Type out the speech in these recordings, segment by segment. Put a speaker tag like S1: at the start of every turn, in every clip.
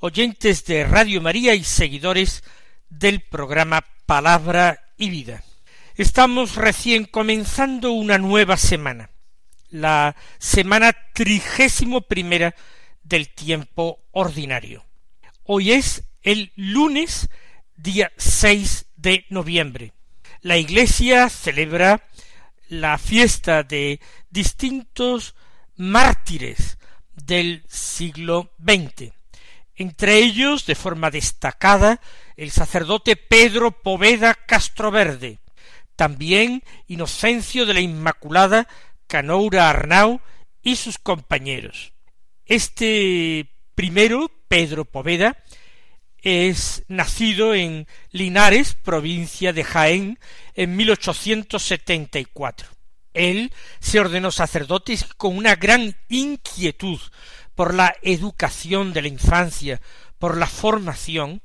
S1: oyentes de Radio María y seguidores del programa Palabra y Vida. Estamos recién comenzando una nueva semana, la semana trigésimo primera del tiempo ordinario. Hoy es el lunes día 6 de noviembre. La Iglesia celebra la fiesta de distintos mártires del siglo XX. Entre ellos, de forma destacada, el sacerdote Pedro Poveda Castroverde, también Inocencio de la Inmaculada Canoura Arnau y sus compañeros. Este primero, Pedro Poveda, es nacido en Linares, provincia de Jaén, en 1874. Él se ordenó sacerdote con una gran inquietud por la educación de la infancia, por la formación,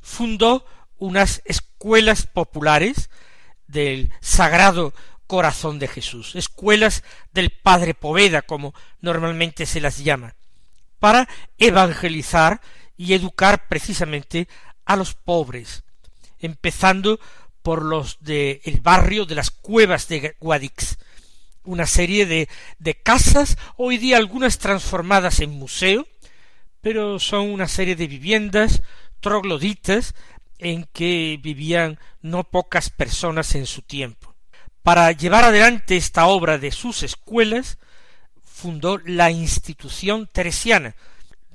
S1: fundó unas escuelas populares del Sagrado Corazón de Jesús, escuelas del Padre Poveda, como normalmente se las llama, para evangelizar y educar precisamente a los pobres, empezando por los del el barrio de las cuevas de Guadix, una serie de, de casas, hoy día algunas transformadas en museo, pero son una serie de viviendas trogloditas en que vivían no pocas personas en su tiempo. Para llevar adelante esta obra de sus escuelas, fundó la institución teresiana,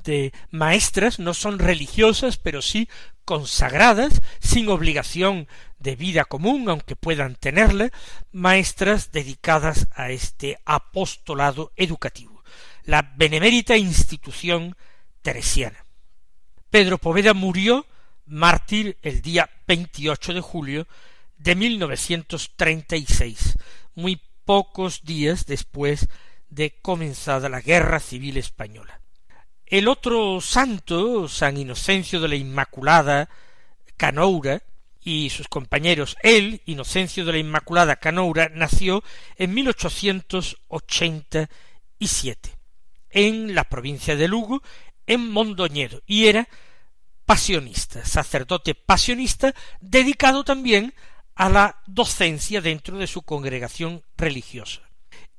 S1: de maestras no son religiosas, pero sí consagradas, sin obligación de vida común, aunque puedan tenerla, maestras dedicadas a este apostolado educativo, la benemérita institución teresiana. Pedro Poveda murió mártir el día 28 de julio de 1936, muy pocos días después de comenzada la Guerra Civil Española. El otro santo, San Inocencio de la Inmaculada Canoura, y sus compañeros, él, Inocencio de la Inmaculada Canoura, nació en 1887 en la provincia de Lugo, en Mondoñedo, y era pasionista, sacerdote pasionista, dedicado también a la docencia dentro de su congregación religiosa.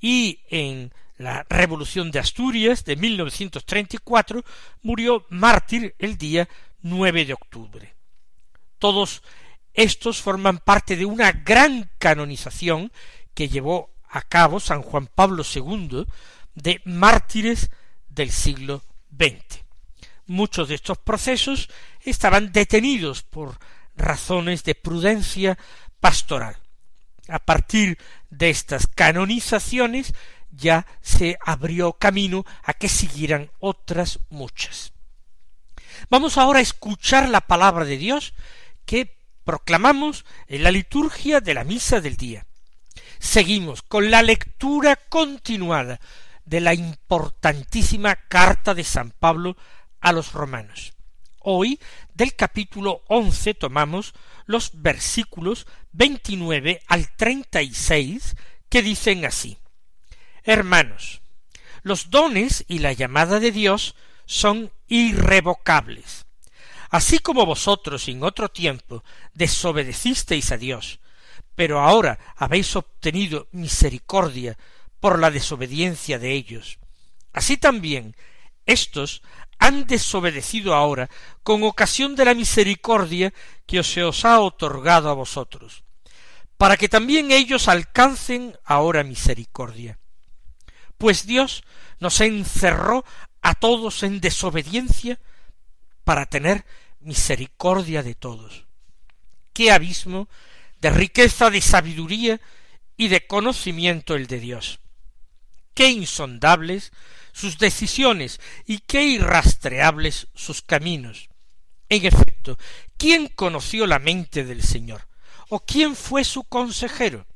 S1: Y en la Revolución de Asturias de 1934, murió mártir el día 9 de octubre. Todos estos forman parte de una gran canonización que llevó a cabo San Juan Pablo II de mártires del siglo XX. Muchos de estos procesos estaban detenidos por razones de prudencia pastoral. A partir de estas canonizaciones ya se abrió camino a que siguieran otras muchas. Vamos ahora a escuchar la palabra de Dios que proclamamos en la liturgia de la misa del día. Seguimos con la lectura continuada de la importantísima carta de San Pablo a los romanos. Hoy del capítulo once tomamos los versículos veintinueve al treinta y seis que dicen así Hermanos, los dones y la llamada de Dios son irrevocables. Así como vosotros en otro tiempo desobedecisteis a Dios, pero ahora habéis obtenido misericordia por la desobediencia de ellos, así también éstos han desobedecido ahora con ocasión de la misericordia que se os ha otorgado a vosotros, para que también ellos alcancen ahora misericordia pues Dios nos encerró a todos en desobediencia para tener misericordia de todos. Qué abismo de riqueza, de sabiduría y de conocimiento el de Dios. Qué insondables sus decisiones y qué irrastreables sus caminos. En efecto, ¿quién conoció la mente del Señor? ¿O quién fue su consejero?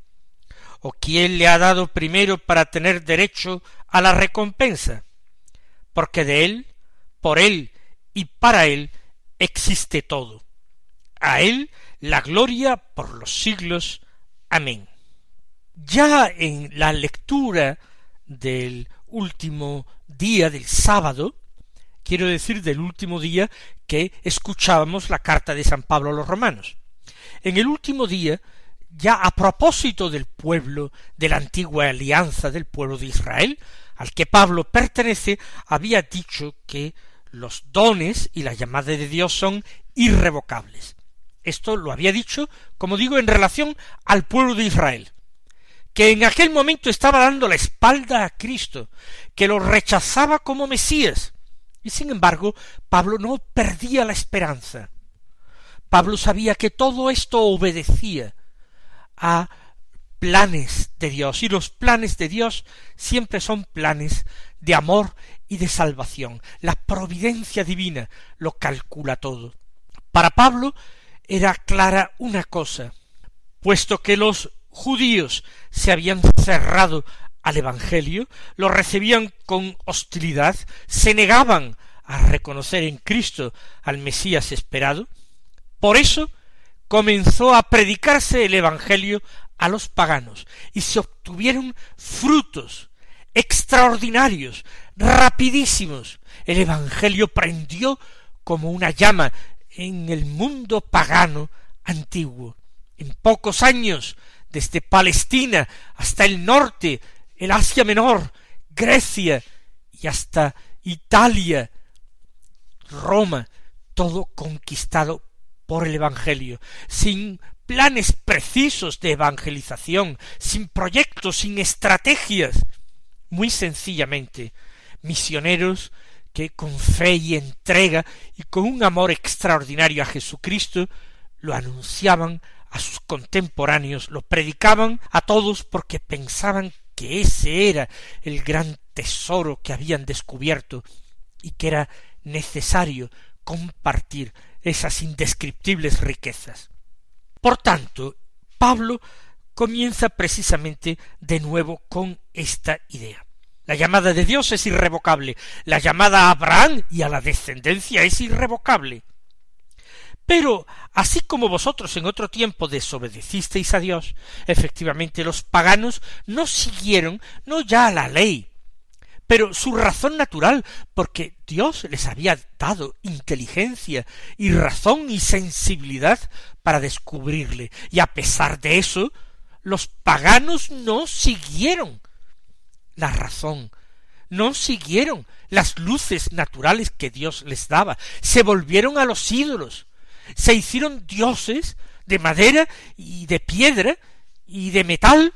S1: ¿O quién le ha dado primero para tener derecho a la recompensa? Porque de Él, por Él y para Él existe todo. A Él la gloria por los siglos. Amén. Ya en la lectura del último día del sábado, quiero decir del último día que escuchábamos la carta de San Pablo a los romanos. En el último día, ya a propósito del pueblo de la antigua alianza del pueblo de Israel, al que Pablo pertenece, había dicho que los dones y la llamada de Dios son irrevocables. Esto lo había dicho, como digo, en relación al pueblo de Israel, que en aquel momento estaba dando la espalda a Cristo, que lo rechazaba como Mesías. Y sin embargo, Pablo no perdía la esperanza. Pablo sabía que todo esto obedecía a planes de Dios, y los planes de Dios siempre son planes de amor y de salvación. La providencia divina lo calcula todo. Para Pablo era clara una cosa, puesto que los judíos se habían cerrado al Evangelio, lo recibían con hostilidad, se negaban a reconocer en Cristo al Mesías esperado, por eso comenzó a predicarse el Evangelio a los paganos, y se obtuvieron frutos extraordinarios, rapidísimos. El Evangelio prendió como una llama en el mundo pagano antiguo. En pocos años desde Palestina hasta el norte, el Asia Menor, Grecia y hasta Italia, Roma, todo conquistado por el Evangelio, sin planes precisos de evangelización, sin proyectos, sin estrategias, muy sencillamente, misioneros que con fe y entrega y con un amor extraordinario a Jesucristo lo anunciaban a sus contemporáneos, lo predicaban a todos porque pensaban que ese era el gran tesoro que habían descubierto y que era necesario compartir esas indescriptibles riquezas. Por tanto, Pablo comienza precisamente de nuevo con esta idea. La llamada de Dios es irrevocable, la llamada a Abraham y a la descendencia es irrevocable. Pero así como vosotros en otro tiempo desobedecisteis a Dios, efectivamente los paganos no siguieron no ya la ley, pero su razón natural, porque Dios les había dado inteligencia y razón y sensibilidad para descubrirle, y a pesar de eso, los paganos no siguieron la razón, no siguieron las luces naturales que Dios les daba, se volvieron a los ídolos, se hicieron dioses de madera y de piedra y de metal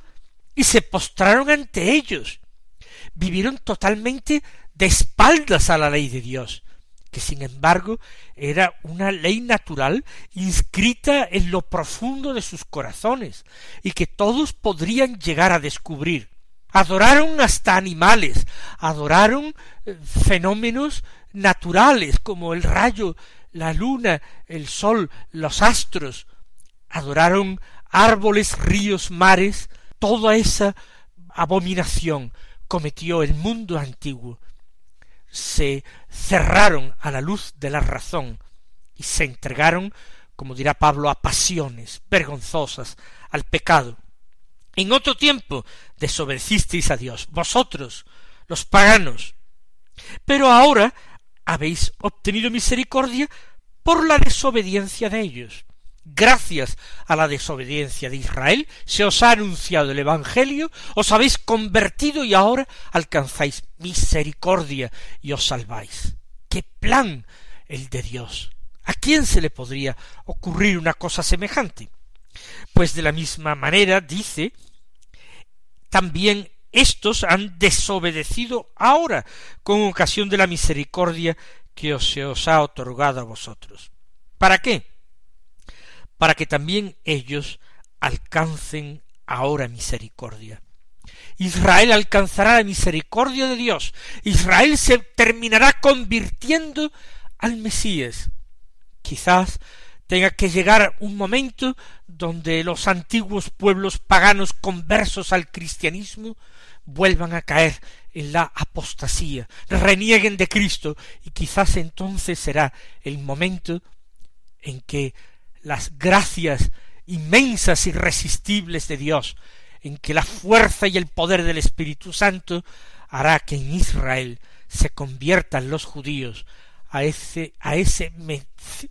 S1: y se postraron ante ellos. Vivieron totalmente de espaldas a la ley de Dios, que sin embargo era una ley natural inscrita en lo profundo de sus corazones y que todos podrían llegar a descubrir. Adoraron hasta animales, adoraron eh, fenómenos naturales como el rayo la luna, el sol, los astros, adoraron árboles, ríos, mares, toda esa abominación cometió el mundo antiguo. Se cerraron a la luz de la razón y se entregaron, como dirá Pablo, a pasiones vergonzosas, al pecado. En otro tiempo desobedecisteis a Dios, vosotros, los paganos. Pero ahora habéis obtenido misericordia por la desobediencia de ellos. Gracias a la desobediencia de Israel se os ha anunciado el Evangelio, os habéis convertido y ahora alcanzáis misericordia y os salváis. ¡Qué plan el de Dios! ¿A quién se le podría ocurrir una cosa semejante? Pues de la misma manera dice también estos han desobedecido ahora con ocasión de la misericordia que os se os ha otorgado a vosotros. ¿Para qué? Para que también ellos alcancen ahora misericordia. Israel alcanzará la misericordia de Dios. Israel se terminará convirtiendo al Mesías, Quizás tenga que llegar un momento donde los antiguos pueblos paganos conversos al cristianismo vuelvan a caer en la apostasía, renieguen de Cristo, y quizás entonces será el momento en que las gracias inmensas, irresistibles de Dios, en que la fuerza y el poder del Espíritu Santo hará que en Israel se conviertan los judíos a ese, a ese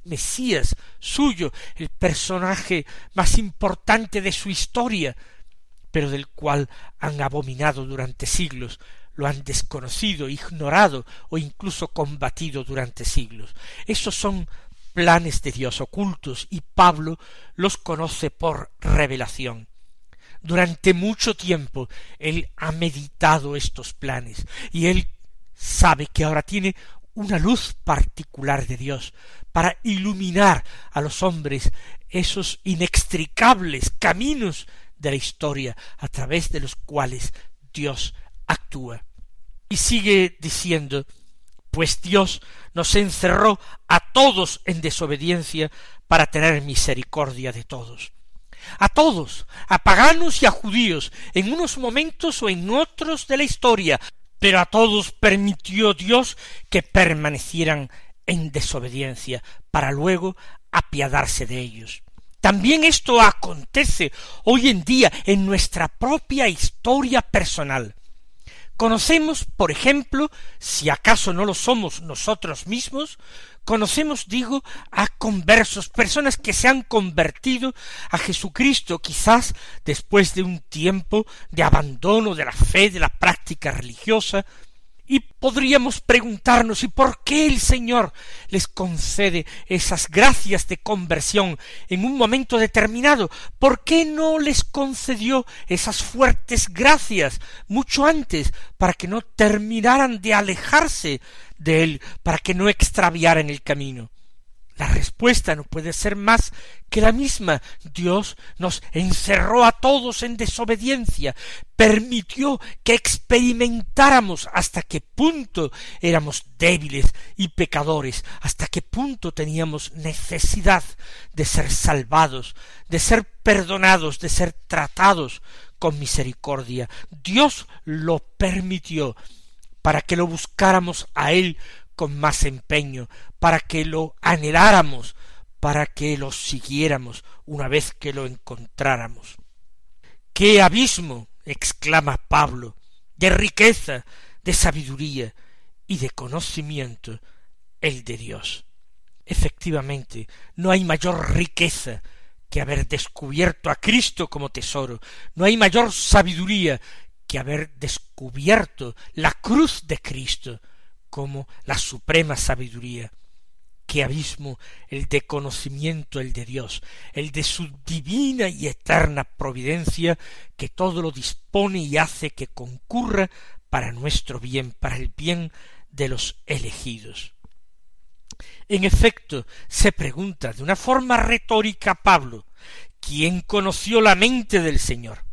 S1: Mesías suyo, el personaje más importante de su historia, pero del cual han abominado durante siglos, lo han desconocido, ignorado o incluso combatido durante siglos. Esos son planes de Dios ocultos y Pablo los conoce por revelación. Durante mucho tiempo él ha meditado estos planes y él sabe que ahora tiene una luz particular de Dios para iluminar a los hombres esos inextricables caminos de la historia a través de los cuales Dios actúa. Y sigue diciendo pues Dios nos encerró a todos en desobediencia para tener misericordia de todos. A todos, a paganos y a judíos, en unos momentos o en otros de la historia, pero a todos permitió Dios que permanecieran en desobediencia, para luego apiadarse de ellos. También esto acontece hoy en día en nuestra propia historia personal. Conocemos, por ejemplo, si acaso no lo somos nosotros mismos, conocemos, digo, a conversos, personas que se han convertido a Jesucristo, quizás después de un tiempo de abandono de la fe, de la práctica religiosa, y podríamos preguntarnos ¿y por qué el Señor les concede esas gracias de conversión en un momento determinado? ¿Por qué no les concedió esas fuertes gracias mucho antes para que no terminaran de alejarse de Él, para que no extraviaran el camino? La respuesta no puede ser más que la misma. Dios nos encerró a todos en desobediencia, permitió que experimentáramos hasta qué punto éramos débiles y pecadores, hasta qué punto teníamos necesidad de ser salvados, de ser perdonados, de ser tratados con misericordia. Dios lo permitió para que lo buscáramos a Él con más empeño, para que lo anheláramos, para que lo siguiéramos una vez que lo encontráramos. ¡Qué abismo! exclama Pablo, de riqueza, de sabiduría y de conocimiento el de Dios. Efectivamente, no hay mayor riqueza que haber descubierto a Cristo como tesoro, no hay mayor sabiduría que haber descubierto la cruz de Cristo, como la suprema sabiduría. Qué abismo el de conocimiento el de Dios, el de su divina y eterna providencia que todo lo dispone y hace que concurra para nuestro bien, para el bien de los elegidos. En efecto, se pregunta de una forma retórica Pablo, ¿quién conoció la mente del Señor?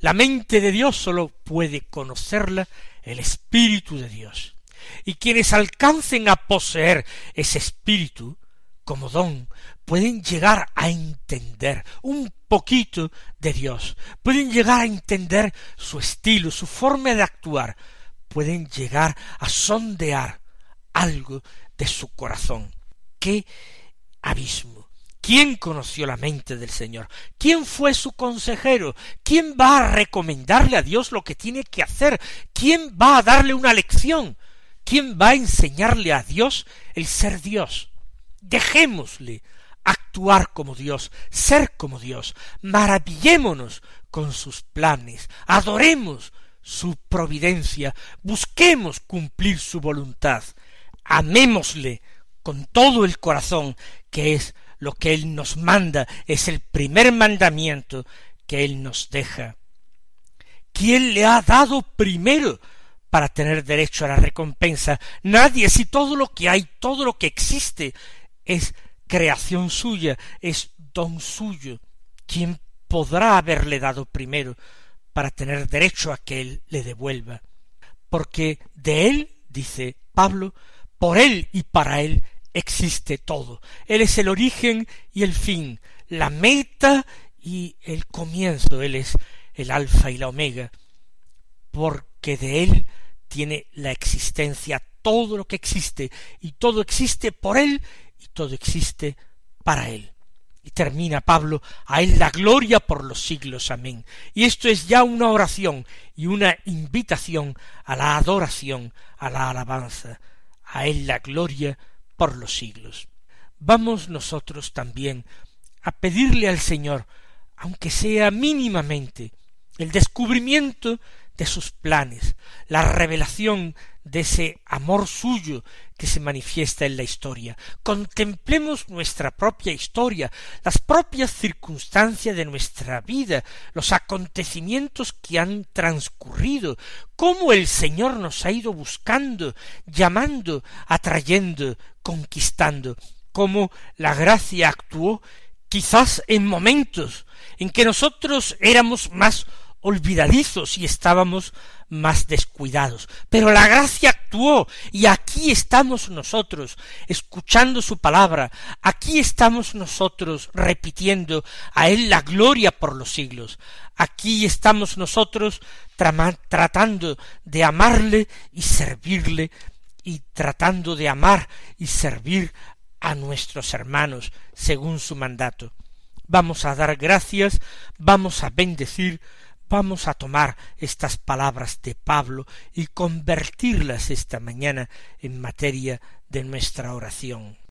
S1: La mente de Dios sólo puede conocerla el Espíritu de Dios y quienes alcancen a poseer ese espíritu como don pueden llegar a entender un poquito de Dios, pueden llegar a entender su estilo, su forma de actuar, pueden llegar a sondear algo de su corazón. ¡Qué abismo! ¿Quién conoció la mente del Señor? ¿Quién fue su consejero? ¿Quién va a recomendarle a Dios lo que tiene que hacer? ¿Quién va a darle una lección? ¿Quién va a enseñarle a Dios el ser Dios? Dejémosle actuar como Dios, ser como Dios, maravillémonos con sus planes, adoremos su providencia, busquemos cumplir su voluntad, amémosle con todo el corazón, que es lo que Él nos manda, es el primer mandamiento que Él nos deja. ¿Quién le ha dado primero para tener derecho a la recompensa. Nadie, si todo lo que hay, todo lo que existe es creación suya, es don suyo, ¿quién podrá haberle dado primero para tener derecho a que él le devuelva? Porque de él, dice Pablo, por él y para él existe todo. Él es el origen y el fin, la meta y el comienzo. Él es el alfa y la omega, porque de Él tiene la existencia todo lo que existe, y todo existe por Él, y todo existe para Él. Y termina Pablo, a Él la gloria por los siglos. Amén. Y esto es ya una oración y una invitación a la adoración, a la alabanza, a Él la gloria por los siglos. Vamos nosotros también a pedirle al Señor, aunque sea mínimamente, el descubrimiento de sus planes, la revelación de ese amor suyo que se manifiesta en la historia. Contemplemos nuestra propia historia, las propias circunstancias de nuestra vida, los acontecimientos que han transcurrido, cómo el Señor nos ha ido buscando, llamando, atrayendo, conquistando, cómo la gracia actuó quizás en momentos en que nosotros éramos más olvidadizos y estábamos más descuidados. Pero la gracia actuó y aquí estamos nosotros escuchando su palabra, aquí estamos nosotros repitiendo a Él la gloria por los siglos, aquí estamos nosotros tratando de amarle y servirle y tratando de amar y servir a nuestros hermanos según su mandato. Vamos a dar gracias, vamos a bendecir, vamos a tomar estas palabras de Pablo y convertirlas esta mañana en materia de nuestra oración.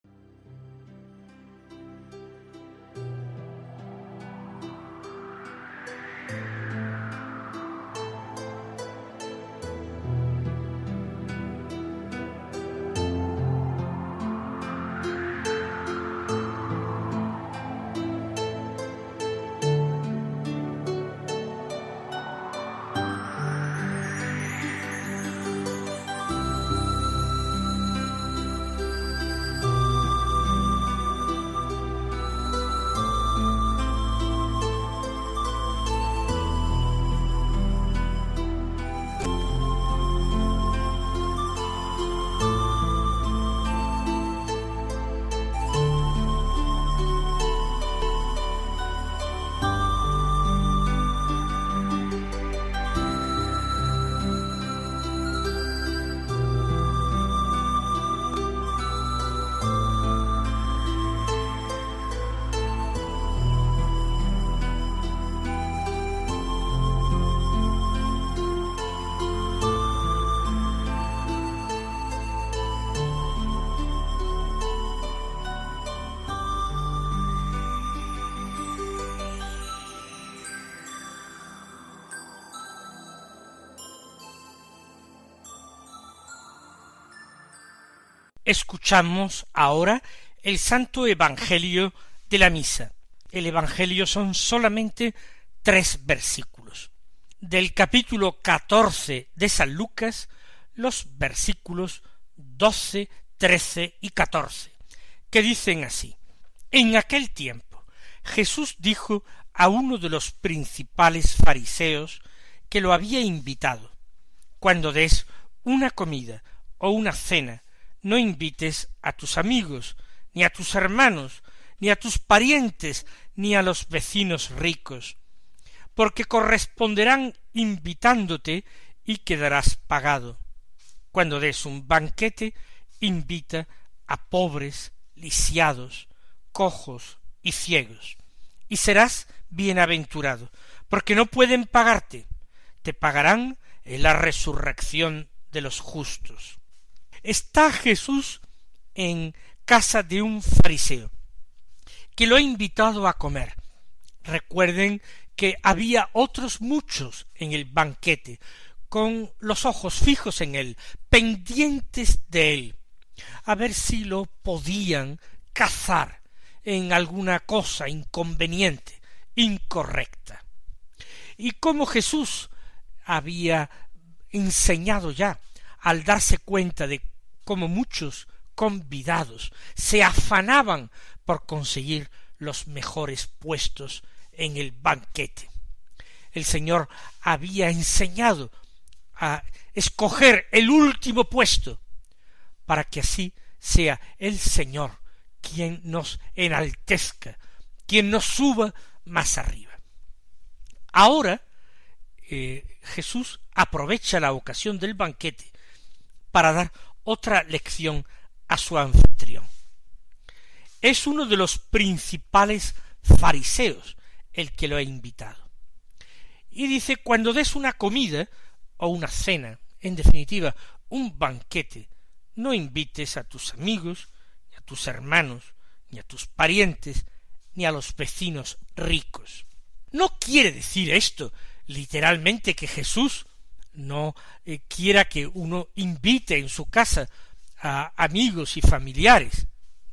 S1: Escuchamos ahora el Santo Evangelio de la Misa. El Evangelio son solamente tres versículos. Del capítulo catorce de San Lucas, los versículos doce, trece y catorce, que dicen así. En aquel tiempo Jesús dijo a uno de los principales fariseos que lo había invitado, cuando des una comida o una cena no invites a tus amigos, ni a tus hermanos, ni a tus parientes, ni a los vecinos ricos, porque corresponderán invitándote y quedarás pagado. Cuando des un banquete, invita a pobres, lisiados, cojos y ciegos, y serás bienaventurado, porque no pueden pagarte, te pagarán en la resurrección de los justos está Jesús en casa de un fariseo, que lo ha invitado a comer. Recuerden que había otros muchos en el banquete, con los ojos fijos en él, pendientes de él, a ver si lo podían cazar en alguna cosa inconveniente, incorrecta. Y como Jesús había enseñado ya, al darse cuenta de como muchos convidados se afanaban por conseguir los mejores puestos en el banquete. El Señor había enseñado a escoger el último puesto para que así sea el Señor quien nos enaltezca, quien nos suba más arriba. Ahora eh, Jesús aprovecha la ocasión del banquete para dar otra lección a su anfitrión. Es uno de los principales fariseos el que lo ha invitado. Y dice, cuando des una comida o una cena, en definitiva, un banquete, no invites a tus amigos, ni a tus hermanos, ni a tus parientes, ni a los vecinos ricos. No quiere decir esto literalmente que Jesús no eh, quiera que uno invite en su casa a amigos y familiares.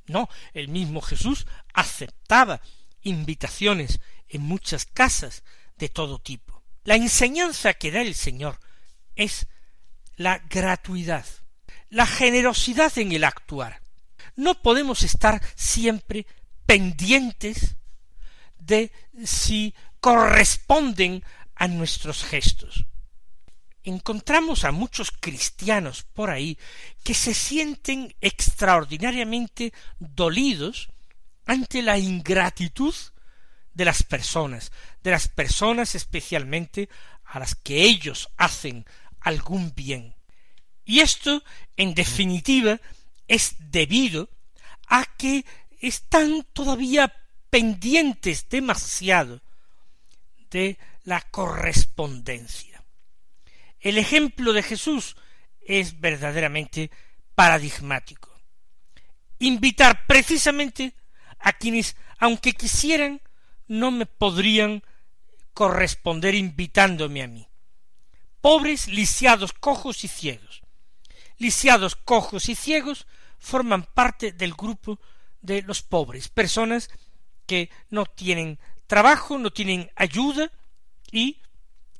S1: No, el mismo Jesús aceptaba invitaciones en muchas casas de todo tipo. La enseñanza que da el Señor es la gratuidad, la generosidad en el actuar. No podemos estar siempre pendientes de si corresponden a nuestros gestos. Encontramos a muchos cristianos por ahí que se sienten extraordinariamente dolidos ante la ingratitud de las personas, de las personas especialmente a las que ellos hacen algún bien. Y esto, en definitiva, es debido a que están todavía pendientes demasiado de la correspondencia. El ejemplo de Jesús es verdaderamente paradigmático. Invitar precisamente a quienes, aunque quisieran, no me podrían corresponder invitándome a mí. Pobres, lisiados, cojos y ciegos. Lisiados, cojos y ciegos forman parte del grupo de los pobres, personas que no tienen trabajo, no tienen ayuda y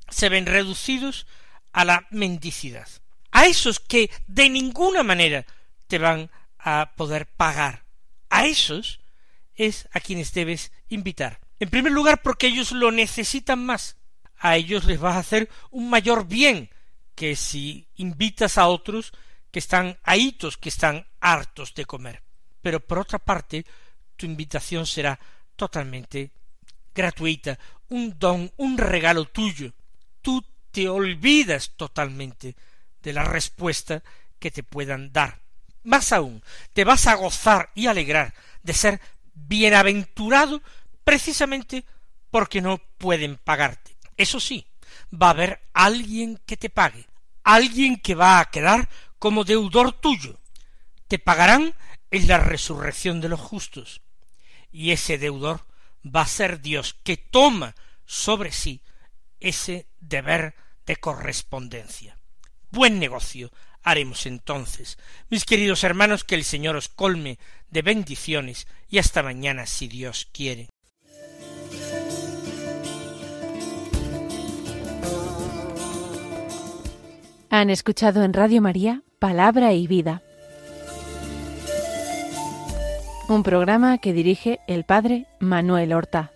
S1: se ven reducidos a la mendicidad. A esos que de ninguna manera te van a poder pagar, a esos es a quienes debes invitar. En primer lugar, porque ellos lo necesitan más. A ellos les vas a hacer un mayor bien que si invitas a otros que están ahitos, que están hartos de comer. Pero por otra parte, tu invitación será totalmente gratuita, un don, un regalo tuyo. Tú te olvidas totalmente de la respuesta que te puedan dar. Más aún, te vas a gozar y alegrar de ser bienaventurado precisamente porque no pueden pagarte. Eso sí, va a haber alguien que te pague, alguien que va a quedar como deudor tuyo. Te pagarán en la resurrección de los justos. Y ese deudor va a ser Dios que toma sobre sí ese deber de correspondencia. Buen negocio haremos entonces. Mis queridos hermanos, que el Señor os colme de bendiciones y hasta mañana si Dios quiere.
S2: Palabra y Vida, un programa que dirige el Padre Manuel Horta.